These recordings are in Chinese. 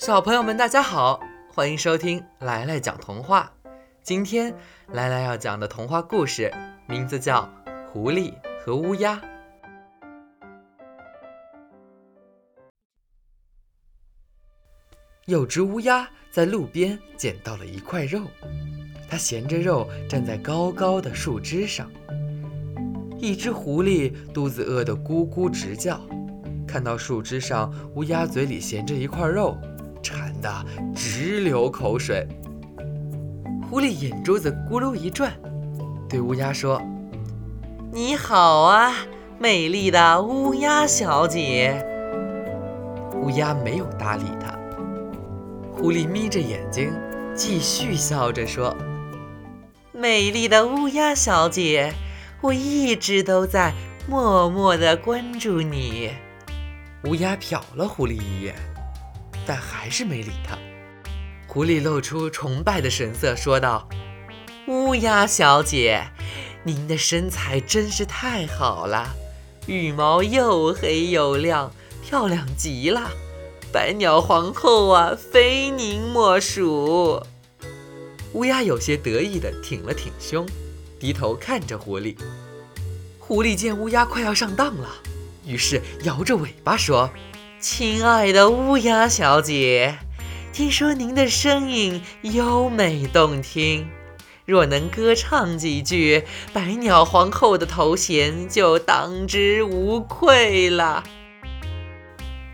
小朋友们，大家好，欢迎收听来来讲童话。今天来来要讲的童话故事名字叫《狐狸和乌鸦》。有只乌鸦在路边捡到了一块肉，它衔着肉站在高高的树枝上。一只狐狸肚子饿得咕咕直叫，看到树枝上乌鸦嘴里衔着一块肉，得直流口水。狐狸眼珠子咕噜一转，对乌鸦说：“你好啊，美丽的乌鸦小姐。”乌鸦没有搭理它。狐狸眯着眼睛，继续笑着说：“美丽的乌鸦小姐。”我一直都在默默地关注你。乌鸦瞟了狐狸一眼，但还是没理他。狐狸露出崇拜的神色，说道：“乌鸦小姐，您的身材真是太好了，羽毛又黑又亮，漂亮极了。百鸟皇后啊，非您莫属。”乌鸦有些得意地挺了挺胸。低头看着狐狸，狐狸见乌鸦快要上当了，于是摇着尾巴说：“亲爱的乌鸦小姐，听说您的声音优美动听，若能歌唱几句，百鸟皇后的头衔就当之无愧了。”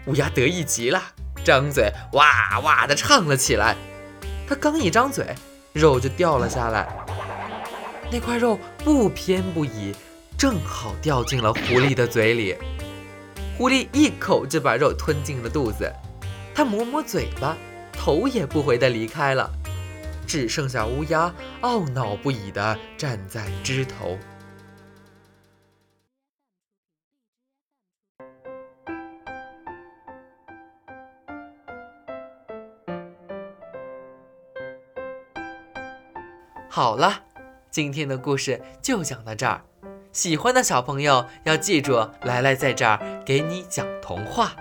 乌鸦得意极了，张嘴哇哇地唱了起来。它刚一张嘴，肉就掉了下来。那块肉不偏不倚，正好掉进了狐狸的嘴里。狐狸一口就把肉吞进了肚子，它抹抹嘴巴，头也不回地离开了。只剩下乌鸦懊恼不已地站在枝头。好了。今天的故事就讲到这儿，喜欢的小朋友要记住，来来在这儿给你讲童话。